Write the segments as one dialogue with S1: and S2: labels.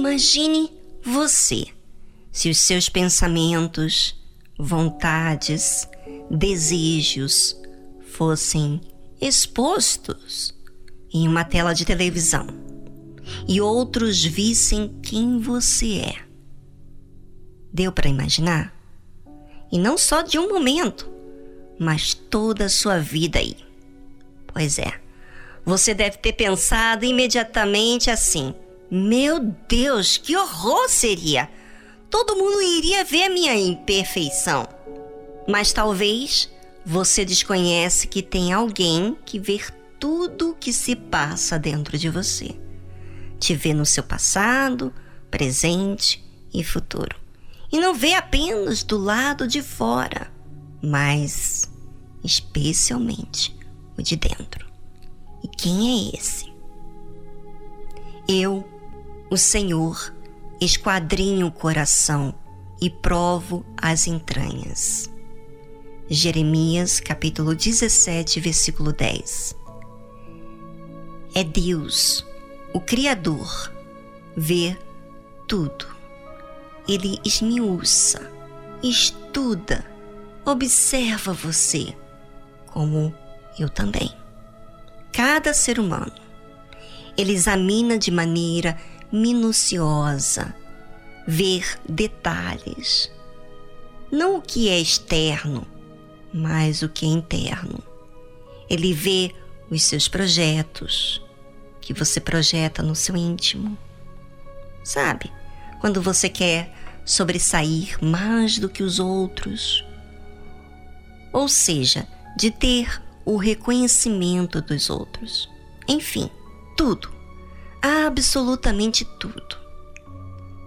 S1: Imagine você, se os seus pensamentos, vontades, desejos fossem expostos em uma tela de televisão e outros vissem quem você é. Deu para imaginar? E não só de um momento, mas toda a sua vida aí. Pois é, você deve ter pensado imediatamente assim: meu Deus, que horror seria! Todo mundo iria ver minha imperfeição. Mas talvez você desconhece que tem alguém que vê tudo o que se passa dentro de você. Te vê no seu passado, presente e futuro. E não vê apenas do lado de fora, mas especialmente o de dentro. E quem é esse? Eu, o Senhor, esquadrinho o coração e provo as entranhas. Jeremias capítulo 17, versículo 10. É Deus, o Criador, vê tudo. Ele esmiuça, estuda, observa você, como eu também. Cada ser humano. Ele examina de maneira minuciosa, ver detalhes. Não o que é externo, mas o que é interno. Ele vê os seus projetos que você projeta no seu íntimo. Sabe? Quando você quer sobressair mais do que os outros. Ou seja, de ter o reconhecimento dos outros. Enfim, tudo. Absolutamente tudo.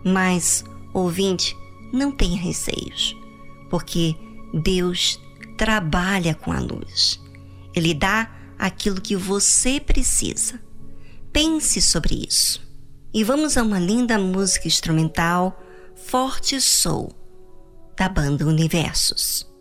S1: Mas, ouvinte, não tenha receios, porque Deus trabalha com a luz. Ele dá aquilo que você precisa. Pense sobre isso. E vamos a uma linda música instrumental, Forte Soul, da banda Universos.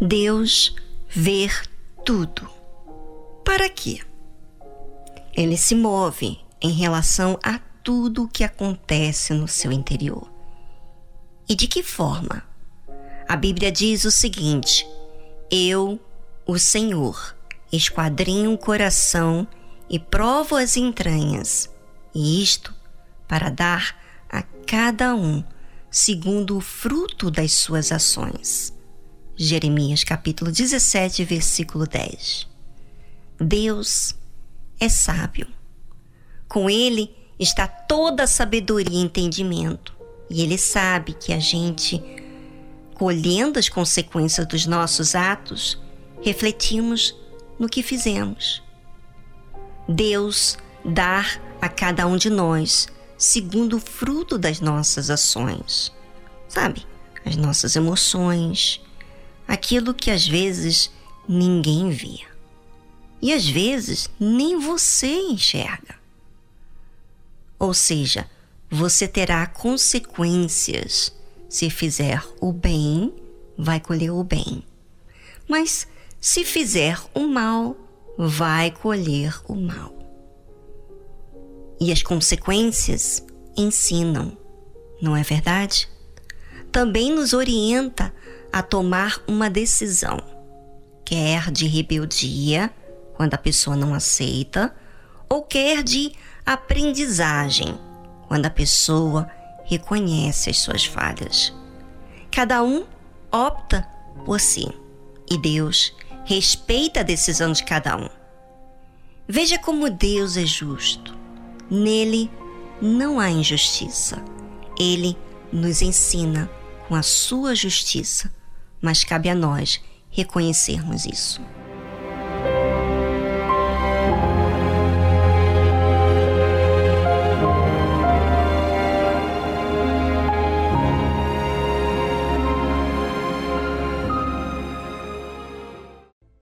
S1: Deus ver tudo. Para quê? Ele se move em relação a tudo o que acontece no seu interior. E de que forma? A Bíblia diz o seguinte: Eu, o Senhor, esquadrinho o coração e provo as entranhas, e isto para dar cada um segundo o fruto das suas ações. Jeremias capítulo 17, versículo 10. Deus é sábio. Com ele está toda a sabedoria e entendimento. E ele sabe que a gente, colhendo as consequências dos nossos atos, refletimos no que fizemos. Deus dá a cada um de nós segundo o fruto das nossas ações. Sabe? As nossas emoções, aquilo que às vezes ninguém vê. E às vezes nem você enxerga. Ou seja, você terá consequências. Se fizer o bem, vai colher o bem. Mas se fizer o mal, vai colher o mal. E as consequências ensinam, não é verdade? Também nos orienta a tomar uma decisão, quer de rebeldia, quando a pessoa não aceita, ou quer de aprendizagem, quando a pessoa reconhece as suas falhas. Cada um opta por si e Deus respeita a decisão de cada um. Veja como Deus é justo. Nele não há injustiça. Ele nos ensina com a sua justiça, mas cabe a nós reconhecermos isso.